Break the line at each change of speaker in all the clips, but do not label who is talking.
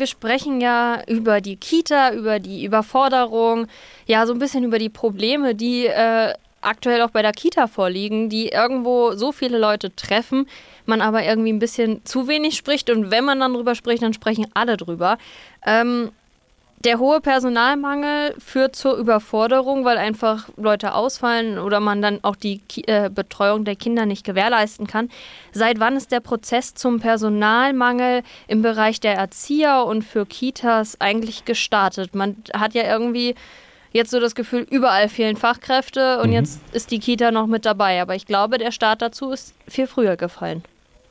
Wir sprechen ja über die Kita, über die Überforderung, ja, so ein bisschen über die Probleme, die äh, aktuell auch bei der Kita vorliegen, die irgendwo so viele Leute treffen, man aber irgendwie ein bisschen zu wenig spricht und wenn man dann drüber spricht, dann sprechen alle drüber. Ähm, der hohe Personalmangel führt zur Überforderung, weil einfach Leute ausfallen oder man dann auch die äh, Betreuung der Kinder nicht gewährleisten kann. Seit wann ist der Prozess zum Personalmangel im Bereich der Erzieher und für Kitas eigentlich gestartet? Man hat ja irgendwie jetzt so das Gefühl, überall fehlen Fachkräfte und mhm. jetzt ist die Kita noch mit dabei. Aber ich glaube, der Start dazu ist viel früher gefallen.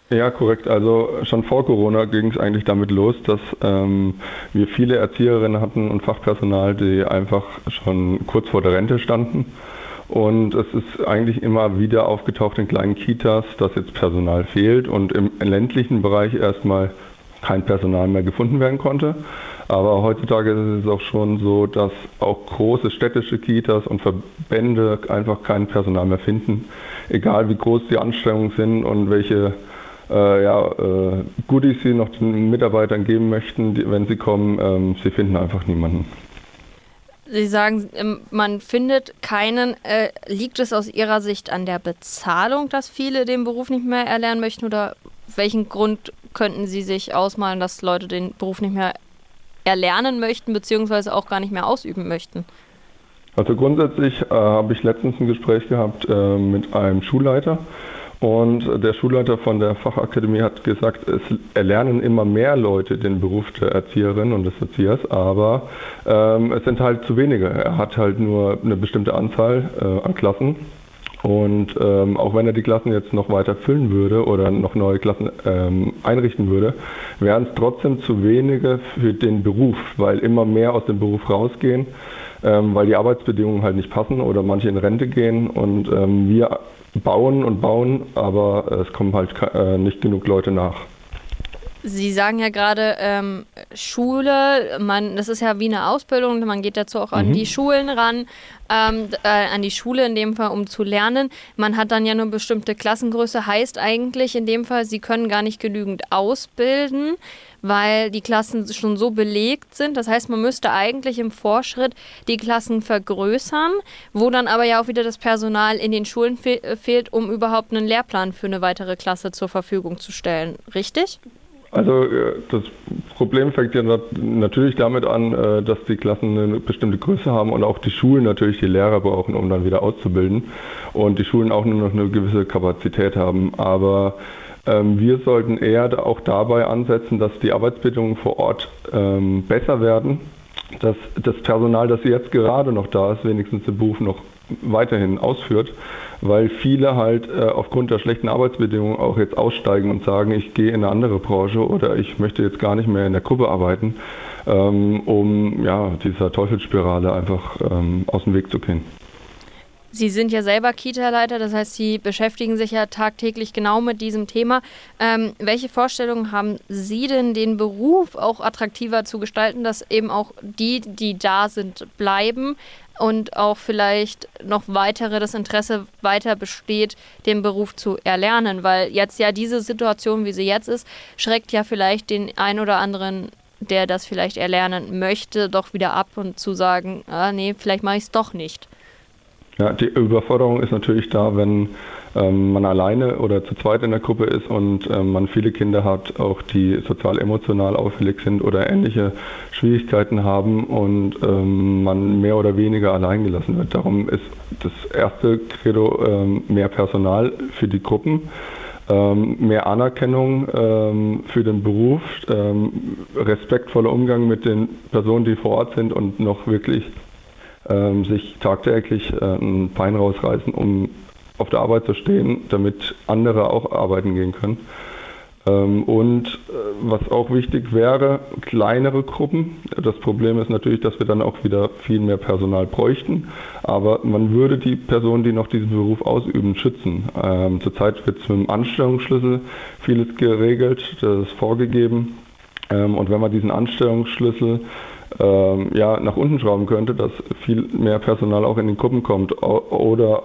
Ja, korrekt. Also schon vor Corona ging es eigentlich damit los, dass ähm, wir viele Erzieherinnen hatten und Fachpersonal, die einfach schon kurz vor der Rente standen. Und es ist eigentlich immer wieder aufgetaucht in kleinen Kitas, dass jetzt Personal fehlt und im ländlichen Bereich erstmal kein Personal mehr gefunden werden konnte. Aber heutzutage ist es auch schon so, dass auch große städtische Kitas und Verbände einfach kein Personal mehr finden, egal wie groß die Anstrengungen sind und welche äh, ja, äh, Goodies sie noch den Mitarbeitern geben möchten, die, wenn sie kommen. Ähm, sie finden einfach niemanden.
Sie sagen, ähm, man findet keinen. Äh, liegt es aus Ihrer Sicht an der Bezahlung, dass viele den Beruf nicht mehr erlernen möchten? Oder welchen Grund könnten Sie sich ausmalen, dass Leute den Beruf nicht mehr erlernen möchten, beziehungsweise auch gar nicht mehr ausüben möchten?
Also grundsätzlich äh, habe ich letztens ein Gespräch gehabt äh, mit einem Schulleiter und der Schulleiter von der Fachakademie hat gesagt, es erlernen immer mehr Leute den Beruf der Erzieherin und des Erziehers, aber ähm, es sind halt zu wenige. Er hat halt nur eine bestimmte Anzahl äh, an Klassen. Und ähm, auch wenn er die Klassen jetzt noch weiter füllen würde oder noch neue Klassen ähm, einrichten würde, wären es trotzdem zu wenige für den Beruf, weil immer mehr aus dem Beruf rausgehen, ähm, weil die Arbeitsbedingungen halt nicht passen oder manche in Rente gehen und ähm, wir bauen und bauen, aber es kommen halt äh, nicht genug Leute nach.
Sie sagen ja gerade ähm, Schule, man, das ist ja wie eine Ausbildung, man geht dazu auch an mhm. die Schulen ran, ähm, äh, an die Schule in dem Fall, um zu lernen. Man hat dann ja nur bestimmte Klassengröße, heißt eigentlich in dem Fall, sie können gar nicht genügend ausbilden weil die Klassen schon so belegt sind. Das heißt, man müsste eigentlich im Vorschritt die Klassen vergrößern, wo dann aber ja auch wieder das Personal in den Schulen fe äh, fehlt, um überhaupt einen Lehrplan für eine weitere Klasse zur Verfügung zu stellen. Richtig?
Also äh, das Problem fängt ja natürlich damit an, äh, dass die Klassen eine bestimmte Größe haben und auch die Schulen natürlich die Lehrer brauchen, um dann wieder auszubilden und die Schulen auch nur noch eine gewisse Kapazität haben. Aber wir sollten eher auch dabei ansetzen, dass die Arbeitsbedingungen vor Ort ähm, besser werden, dass das Personal, das jetzt gerade noch da ist, wenigstens den Beruf noch weiterhin ausführt, weil viele halt äh, aufgrund der schlechten Arbeitsbedingungen auch jetzt aussteigen und sagen, ich gehe in eine andere Branche oder ich möchte jetzt gar nicht mehr in der Gruppe arbeiten, ähm, um ja, dieser Teufelsspirale einfach ähm, aus dem Weg zu gehen.
Sie sind ja selber Kita-Leiter, das heißt, Sie beschäftigen sich ja tagtäglich genau mit diesem Thema. Ähm, welche Vorstellungen haben Sie denn, den Beruf auch attraktiver zu gestalten, dass eben auch die, die da sind, bleiben und auch vielleicht noch weitere das Interesse weiter besteht, den Beruf zu erlernen? Weil jetzt ja diese Situation, wie sie jetzt ist, schreckt ja vielleicht den ein oder anderen der das vielleicht erlernen möchte, doch wieder ab und zu sagen, ah, nee, vielleicht mache ich es doch nicht.
Ja, die Überforderung ist natürlich da, wenn ähm, man alleine oder zu zweit in der Gruppe ist und ähm, man viele Kinder hat, auch die sozial-emotional auffällig sind oder ähnliche Schwierigkeiten haben und ähm, man mehr oder weniger allein gelassen wird. Darum ist das erste Credo ähm, mehr Personal für die Gruppen. Ähm, mehr Anerkennung ähm, für den Beruf, respektvoller Umgang mit den Personen, die vor Ort sind und noch wirklich ähm, sich tagtäglich äh, ein Bein rausreißen, um auf der Arbeit zu stehen, damit andere auch arbeiten gehen können. Ähm, und äh, was auch wichtig wäre, kleinere Gruppen. Das Problem ist natürlich, dass wir dann auch wieder viel mehr Personal bräuchten. Aber man würde die Personen, die noch diesen Beruf ausüben, schützen. Ähm, zurzeit wird es mit dem Anstellungsschlüssel vieles geregelt, das ist vorgegeben. Ähm, und wenn man diesen Anstellungsschlüssel ähm, ja, nach unten schrauben könnte, dass viel mehr Personal auch in den Gruppen kommt oder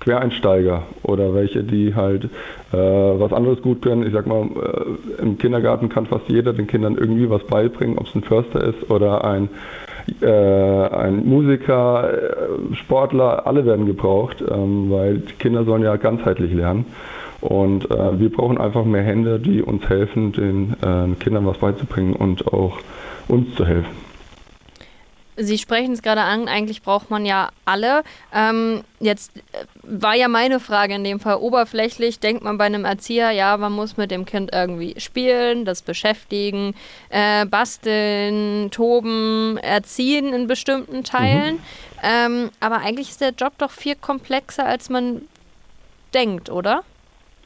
Quereinsteiger oder welche, die halt äh, was anderes gut können. Ich sag mal, äh, im Kindergarten kann fast jeder den Kindern irgendwie was beibringen, ob es ein Förster ist oder ein, äh, ein Musiker, äh, Sportler, alle werden gebraucht, ähm, weil die Kinder sollen ja ganzheitlich lernen. Und äh, wir brauchen einfach mehr Hände, die uns helfen, den äh, Kindern was beizubringen und auch uns zu helfen.
Sie sprechen es gerade an, eigentlich braucht man ja alle. Ähm, jetzt äh, war ja meine Frage in dem Fall oberflächlich, denkt man bei einem Erzieher, ja, man muss mit dem Kind irgendwie spielen, das beschäftigen, äh, basteln, toben, erziehen in bestimmten Teilen. Mhm. Ähm, aber eigentlich ist der Job doch viel komplexer, als man denkt, oder?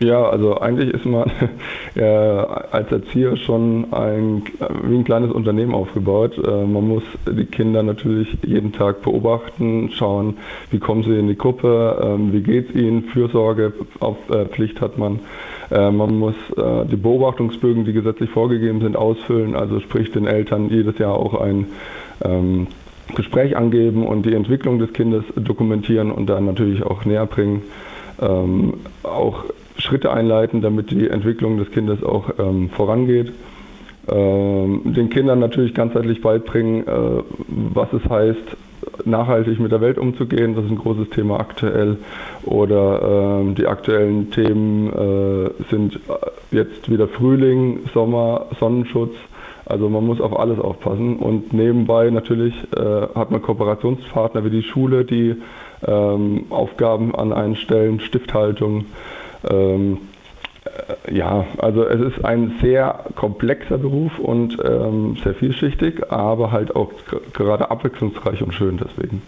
Ja, also eigentlich ist man äh, als Erzieher schon ein, wie ein kleines Unternehmen aufgebaut. Äh, man muss die Kinder natürlich jeden Tag beobachten, schauen, wie kommen sie in die Gruppe, äh, wie geht es ihnen, Fürsorge auf äh, Pflicht hat man. Äh, man muss äh, die Beobachtungsbögen, die gesetzlich vorgegeben sind, ausfüllen, also sprich den Eltern jedes Jahr auch ein ähm, Gespräch angeben und die Entwicklung des Kindes dokumentieren und dann natürlich auch näher bringen. Ähm, auch Schritte einleiten, damit die Entwicklung des Kindes auch ähm, vorangeht. Ähm, den Kindern natürlich ganzheitlich beibringen, äh, was es heißt, nachhaltig mit der Welt umzugehen. Das ist ein großes Thema aktuell. Oder ähm, die aktuellen Themen äh, sind jetzt wieder Frühling, Sommer, Sonnenschutz. Also man muss auf alles aufpassen. Und nebenbei natürlich äh, hat man Kooperationspartner wie die Schule, die ähm, Aufgaben an einen stellen, Stifthaltung. Ähm, äh, ja, also es ist ein sehr komplexer Beruf und ähm, sehr vielschichtig, aber halt auch gerade abwechslungsreich und schön deswegen.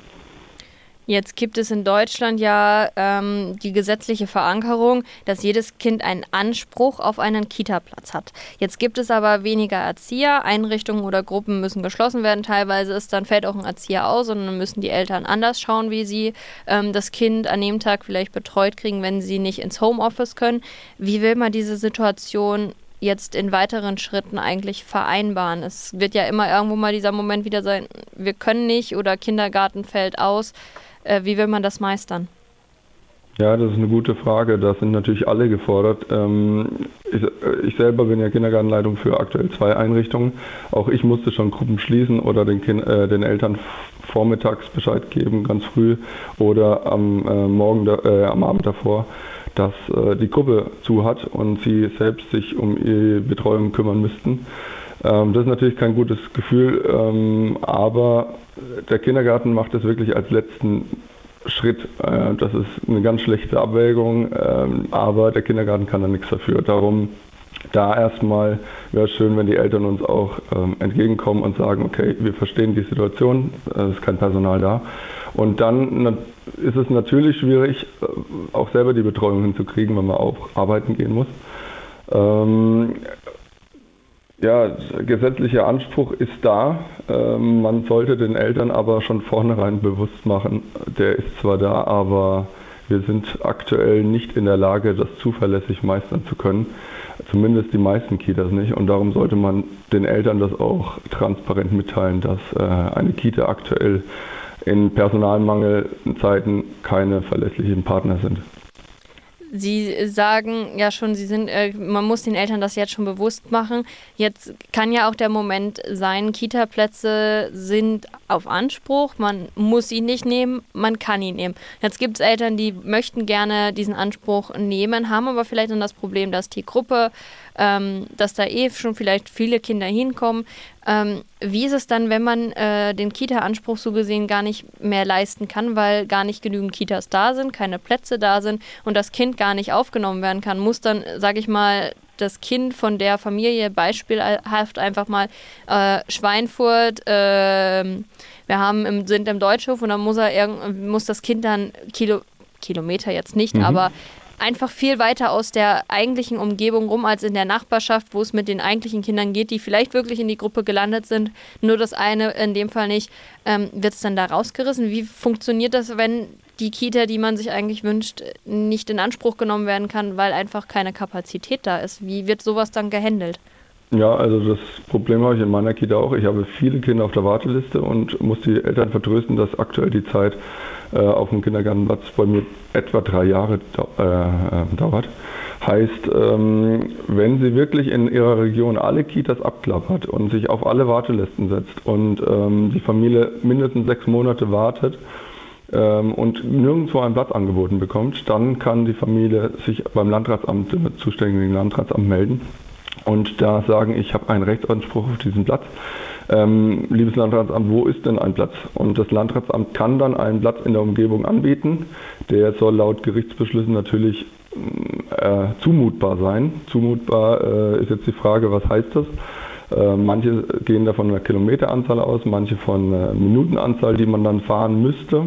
Jetzt gibt es in Deutschland ja ähm, die gesetzliche Verankerung, dass jedes Kind einen Anspruch auf einen Kita-Platz hat. Jetzt gibt es aber weniger Erzieher, Einrichtungen oder Gruppen müssen geschlossen werden. Teilweise ist dann fällt auch ein Erzieher aus und dann müssen die Eltern anders schauen, wie sie ähm, das Kind an dem Tag vielleicht betreut kriegen, wenn sie nicht ins Homeoffice können. Wie will man diese Situation jetzt in weiteren Schritten eigentlich vereinbaren? Es wird ja immer irgendwo mal dieser Moment wieder sein, wir können nicht oder Kindergarten fällt aus. Äh, wie will man das meistern?
Ja, das ist eine gute Frage. Da sind natürlich alle gefordert. Ähm, ich, äh, ich, selber bin ja Kindergartenleitung für aktuell zwei Einrichtungen. Auch ich musste schon Gruppen schließen oder den, kind, äh, den Eltern vormittags Bescheid geben, ganz früh oder am äh, Morgen, äh, am Abend davor, dass äh, die Gruppe zu hat und sie selbst sich um ihre Betreuung kümmern müssten. Ähm, das ist natürlich kein gutes Gefühl, ähm, aber der Kindergarten macht es wirklich als letzten Schritt. Äh, das ist eine ganz schlechte Abwägung, ähm, aber der Kindergarten kann da nichts dafür. Darum da erstmal wäre es schön, wenn die Eltern uns auch ähm, entgegenkommen und sagen, okay, wir verstehen die Situation, es ist kein Personal da. Und dann ist es natürlich schwierig, äh, auch selber die Betreuung hinzukriegen, wenn man auch arbeiten gehen muss. Ähm, ja, gesetzlicher Anspruch ist da. Ähm, man sollte den Eltern aber schon vornherein bewusst machen, der ist zwar da, aber wir sind aktuell nicht in der Lage, das zuverlässig meistern zu können. Zumindest die meisten Kitas nicht. Und darum sollte man den Eltern das auch transparent mitteilen, dass äh, eine Kita aktuell in Personalmangelzeiten keine verlässlichen Partner sind.
Sie sagen ja schon, Sie sind, äh, man muss den Eltern das jetzt schon bewusst machen. Jetzt kann ja auch der Moment sein, Kita-Plätze sind auf Anspruch, man muss ihn nicht nehmen, man kann ihn nehmen. Jetzt gibt es Eltern, die möchten gerne diesen Anspruch nehmen, haben aber vielleicht dann das Problem, dass die Gruppe, ähm, dass da eh schon vielleicht viele Kinder hinkommen. Ähm, wie ist es dann, wenn man äh, den Kita-Anspruch so gesehen gar nicht mehr leisten kann, weil gar nicht genügend Kitas da sind, keine Plätze da sind und das Kind gar nicht aufgenommen werden kann? Muss dann, sage ich mal, das Kind von der Familie beispielhaft einfach mal äh, Schweinfurt, äh, wir haben im, sind im Deutschhof und dann muss er muss das Kind dann Kilo, Kilometer jetzt nicht, mhm. aber einfach viel weiter aus der eigentlichen Umgebung rum als in der Nachbarschaft, wo es mit den eigentlichen Kindern geht, die vielleicht wirklich in die Gruppe gelandet sind. Nur das eine in dem Fall nicht. Ähm, Wird es dann da rausgerissen? Wie funktioniert das, wenn die Kita, die man sich eigentlich wünscht, nicht in Anspruch genommen werden kann, weil einfach keine Kapazität da ist. Wie wird sowas dann gehandelt?
Ja, also das Problem habe ich in meiner Kita auch. Ich habe viele Kinder auf der Warteliste und muss die Eltern vertrösten, dass aktuell die Zeit äh, auf dem Kindergartenplatz bei mir etwa drei Jahre äh, äh, dauert. Heißt, ähm, wenn sie wirklich in ihrer Region alle Kitas abklappert und sich auf alle Wartelisten setzt und ähm, die Familie mindestens sechs Monate wartet ähm, und nirgendwo einen Platz angeboten bekommt, dann kann die Familie sich beim Landratsamt, dem zuständigen Landratsamt melden und da sagen, ich habe einen Rechtsanspruch auf diesen Platz. Ähm, liebes Landratsamt, wo ist denn ein Platz? Und das Landratsamt kann dann einen Platz in der Umgebung anbieten. Der soll laut Gerichtsbeschlüssen natürlich äh, zumutbar sein. Zumutbar äh, ist jetzt die Frage, was heißt das? Äh, manche gehen da von einer Kilometeranzahl aus, manche von einer Minutenanzahl, die man dann fahren müsste.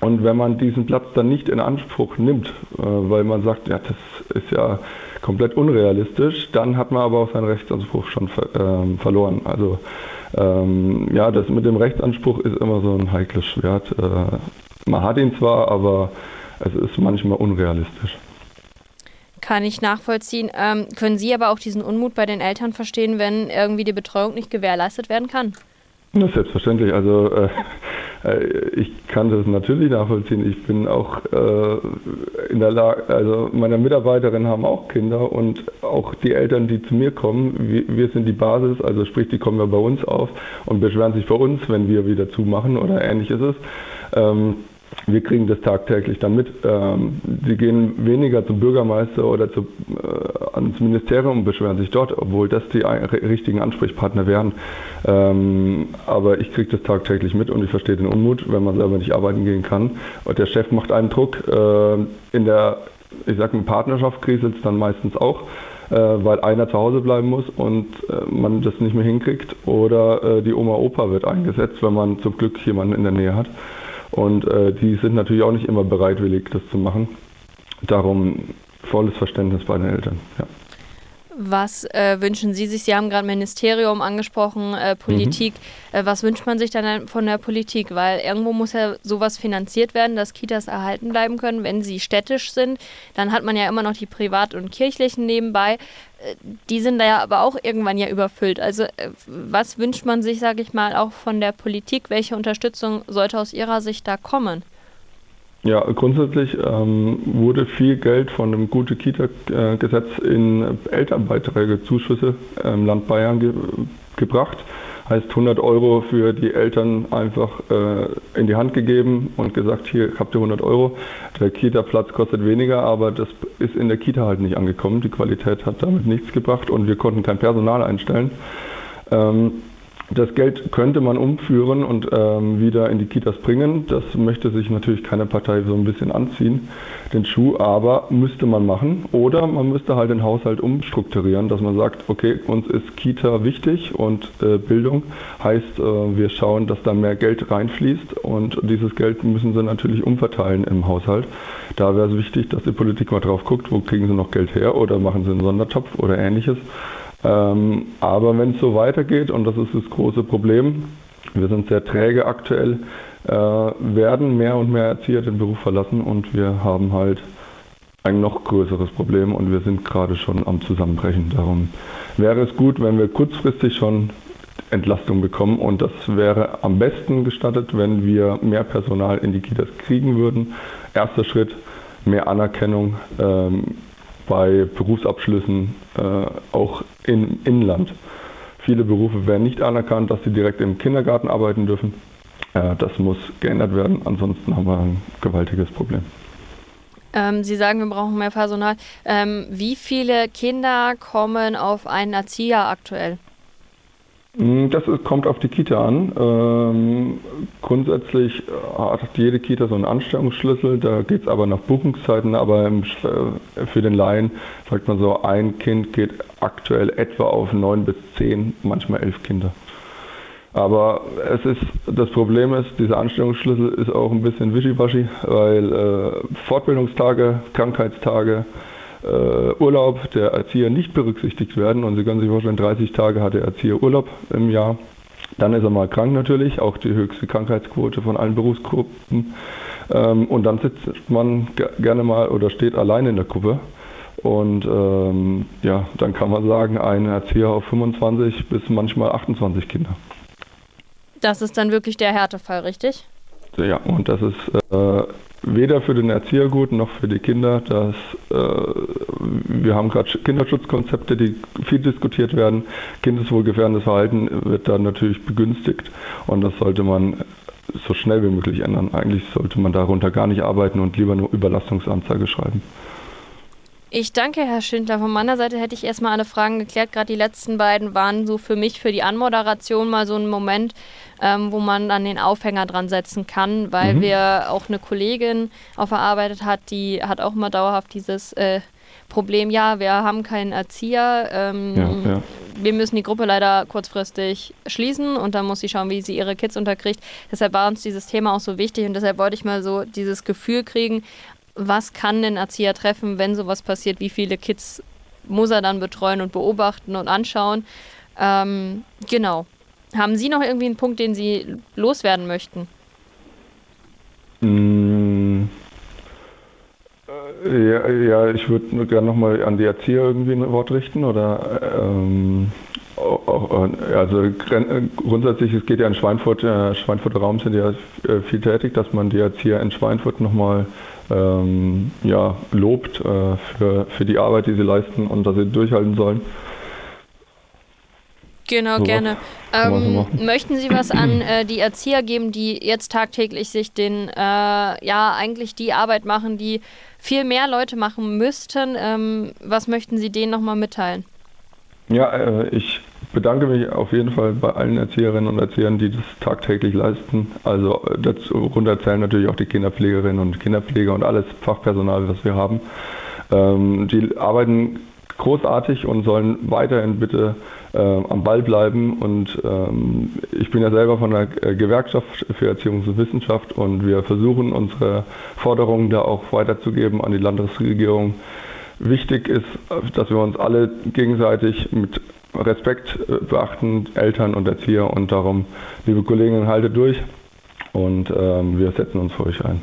Und wenn man diesen Platz dann nicht in Anspruch nimmt, äh, weil man sagt, ja, das ist ja komplett unrealistisch, dann hat man aber auch seinen Rechtsanspruch schon ver ähm, verloren. Also ähm, ja, das mit dem Rechtsanspruch ist immer so ein heikles Schwert. Äh, man hat ihn zwar, aber es ist manchmal unrealistisch.
Kann ich nachvollziehen. Ähm, können Sie aber auch diesen Unmut bei den Eltern verstehen, wenn irgendwie die Betreuung nicht gewährleistet werden kann?
Ist selbstverständlich. Also äh, ich kann das natürlich nachvollziehen. Ich bin auch äh, in der Lage, also meine Mitarbeiterinnen haben auch Kinder und auch die Eltern, die zu mir kommen, wir, sind die Basis, also sprich, die kommen ja bei uns auf und beschweren sich bei uns, wenn wir wieder zumachen oder ähnlich ist. Ähm, wir kriegen das tagtäglich dann mit. Ähm, sie gehen weniger zum Bürgermeister oder zu, äh, ans Ministerium und beschweren sich dort, obwohl das die richtigen Ansprechpartner wären. Ähm, aber ich kriege das tagtäglich mit und ich verstehe den Unmut, wenn man selber nicht arbeiten gehen kann. Und der Chef macht einen Druck. Äh, in der, ich sag mal, Partnerschaft kriselt es dann meistens auch äh, weil einer zu Hause bleiben muss und äh, man das nicht mehr hinkriegt. Oder äh, die Oma Opa wird eingesetzt, wenn man zum Glück jemanden in der Nähe hat. Und äh, die sind natürlich auch nicht immer bereitwillig, das zu machen. Darum volles Verständnis bei den Eltern. Ja.
Was äh, wünschen Sie sich? Sie haben gerade Ministerium angesprochen, äh, Politik. Mhm. Äh, was wünscht man sich dann von der Politik? Weil irgendwo muss ja sowas finanziert werden, dass Kitas erhalten bleiben können. Wenn sie städtisch sind, dann hat man ja immer noch die privat- und kirchlichen nebenbei. Äh, die sind da ja aber auch irgendwann ja überfüllt. Also äh, was wünscht man sich, sage ich mal, auch von der Politik? Welche Unterstützung sollte aus Ihrer Sicht da kommen?
Ja, grundsätzlich ähm, wurde viel Geld von dem Gute-Kita-Gesetz in Elternbeiträge, Zuschüsse im Land Bayern ge gebracht. Heißt 100 Euro für die Eltern einfach äh, in die Hand gegeben und gesagt, hier habt ihr 100 Euro. Der Kita-Platz kostet weniger, aber das ist in der Kita halt nicht angekommen. Die Qualität hat damit nichts gebracht und wir konnten kein Personal einstellen. Ähm, das Geld könnte man umführen und ähm, wieder in die Kitas bringen. Das möchte sich natürlich keine Partei so ein bisschen anziehen, den Schuh, aber müsste man machen. Oder man müsste halt den Haushalt umstrukturieren, dass man sagt, okay, uns ist Kita wichtig und äh, Bildung heißt, äh, wir schauen, dass da mehr Geld reinfließt und dieses Geld müssen sie natürlich umverteilen im Haushalt. Da wäre es wichtig, dass die Politik mal drauf guckt, wo kriegen sie noch Geld her oder machen sie einen Sondertopf oder ähnliches. Ähm, aber wenn es so weitergeht, und das ist das große Problem, wir sind sehr träge aktuell, äh, werden mehr und mehr Erzieher den Beruf verlassen und wir haben halt ein noch größeres Problem und wir sind gerade schon am Zusammenbrechen. Darum wäre es gut, wenn wir kurzfristig schon Entlastung bekommen und das wäre am besten gestattet, wenn wir mehr Personal in die Kitas kriegen würden. Erster Schritt, mehr Anerkennung, ähm, bei Berufsabschlüssen äh, auch im Inland. Viele Berufe werden nicht anerkannt, dass sie direkt im Kindergarten arbeiten dürfen. Äh, das muss geändert werden, ansonsten haben wir ein gewaltiges Problem.
Ähm, Sie sagen, wir brauchen mehr Personal. Ähm, wie viele Kinder kommen auf einen Erzieher aktuell?
Hm, das kommt auf die Kita an. Ähm, grundsätzlich äh, hat jede Kita so einen Anstellungsschlüssel, da geht es aber nach Buchungszeiten, aber im, äh, für den Laien sagt man so, ein Kind geht aktuell etwa auf neun bis zehn, manchmal elf Kinder. Aber es ist, das Problem ist, dieser Anstellungsschlüssel ist auch ein bisschen wischiwaschi, weil äh, Fortbildungstage, Krankheitstage, Urlaub der Erzieher nicht berücksichtigt werden. Und Sie können sich vorstellen, 30 Tage hat der Erzieher Urlaub im Jahr. Dann ist er mal krank natürlich, auch die höchste Krankheitsquote von allen Berufsgruppen. Ähm, und dann sitzt man gerne mal oder steht allein in der Gruppe. Und ähm, ja, dann kann man sagen, ein Erzieher auf 25 bis manchmal 28 Kinder.
Das ist dann wirklich der Härtefall, richtig?
Ja, und das ist äh, weder für den Erzieher gut noch für die Kinder. Das, äh, wir haben gerade Kinderschutzkonzepte, die viel diskutiert werden. Kindeswohlgefährdendes Verhalten wird da natürlich begünstigt und das sollte man so schnell wie möglich ändern. Eigentlich sollte man darunter gar nicht arbeiten und lieber eine Überlastungsanzeige schreiben.
Ich danke, Herr Schindler. Von meiner Seite hätte ich erstmal alle Fragen geklärt. Gerade die letzten beiden waren so für mich für die Anmoderation mal so ein Moment, ähm, wo man dann den Aufhänger dran setzen kann, weil mhm. wir auch eine Kollegin auferarbeitet hat, die hat auch immer dauerhaft dieses äh, Problem, ja, wir haben keinen Erzieher. Ähm, ja, ja. Wir müssen die Gruppe leider kurzfristig schließen und dann muss sie schauen, wie sie ihre Kids unterkriegt. Deshalb war uns dieses Thema auch so wichtig und deshalb wollte ich mal so dieses Gefühl kriegen, was kann ein Erzieher treffen, wenn sowas passiert, wie viele Kids muss er dann betreuen und beobachten und anschauen. Ähm, genau. Haben Sie noch irgendwie einen Punkt, den Sie loswerden möchten?
Mm, äh, ja, ja, ich würde gerne nochmal an die Erzieher irgendwie ein Wort richten oder ähm, also grundsätzlich, es geht ja in Schweinfurt, äh, Schweinfurter Raum sind ja äh, viel tätig, dass man die Erzieher in Schweinfurt nochmal ähm, ja, lobt äh, für, für die Arbeit, die sie leisten und dass sie durchhalten sollen.
Genau, so gerne. Ähm, möchten Sie was an äh, die Erzieher geben, die jetzt tagtäglich sich den, äh, ja, eigentlich die Arbeit machen, die viel mehr Leute machen müssten? Ähm, was möchten Sie denen nochmal mitteilen?
Ja, äh, ich bedanke mich auf jeden Fall bei allen Erzieherinnen und Erziehern, die das tagtäglich leisten. Also äh, darunter zählen natürlich auch die Kinderpflegerinnen und Kinderpfleger und alles Fachpersonal, was wir haben. Ähm, die arbeiten großartig und sollen weiterhin bitte äh, am Ball bleiben. Und ähm, ich bin ja selber von der äh, Gewerkschaft für Erziehung und Wissenschaft und wir versuchen unsere Forderungen da auch weiterzugeben an die Landesregierung. Wichtig ist, dass wir uns alle gegenseitig mit Respekt äh, beachten, Eltern und Erzieher. Und darum, liebe Kolleginnen, haltet durch und ähm, wir setzen uns für euch ein.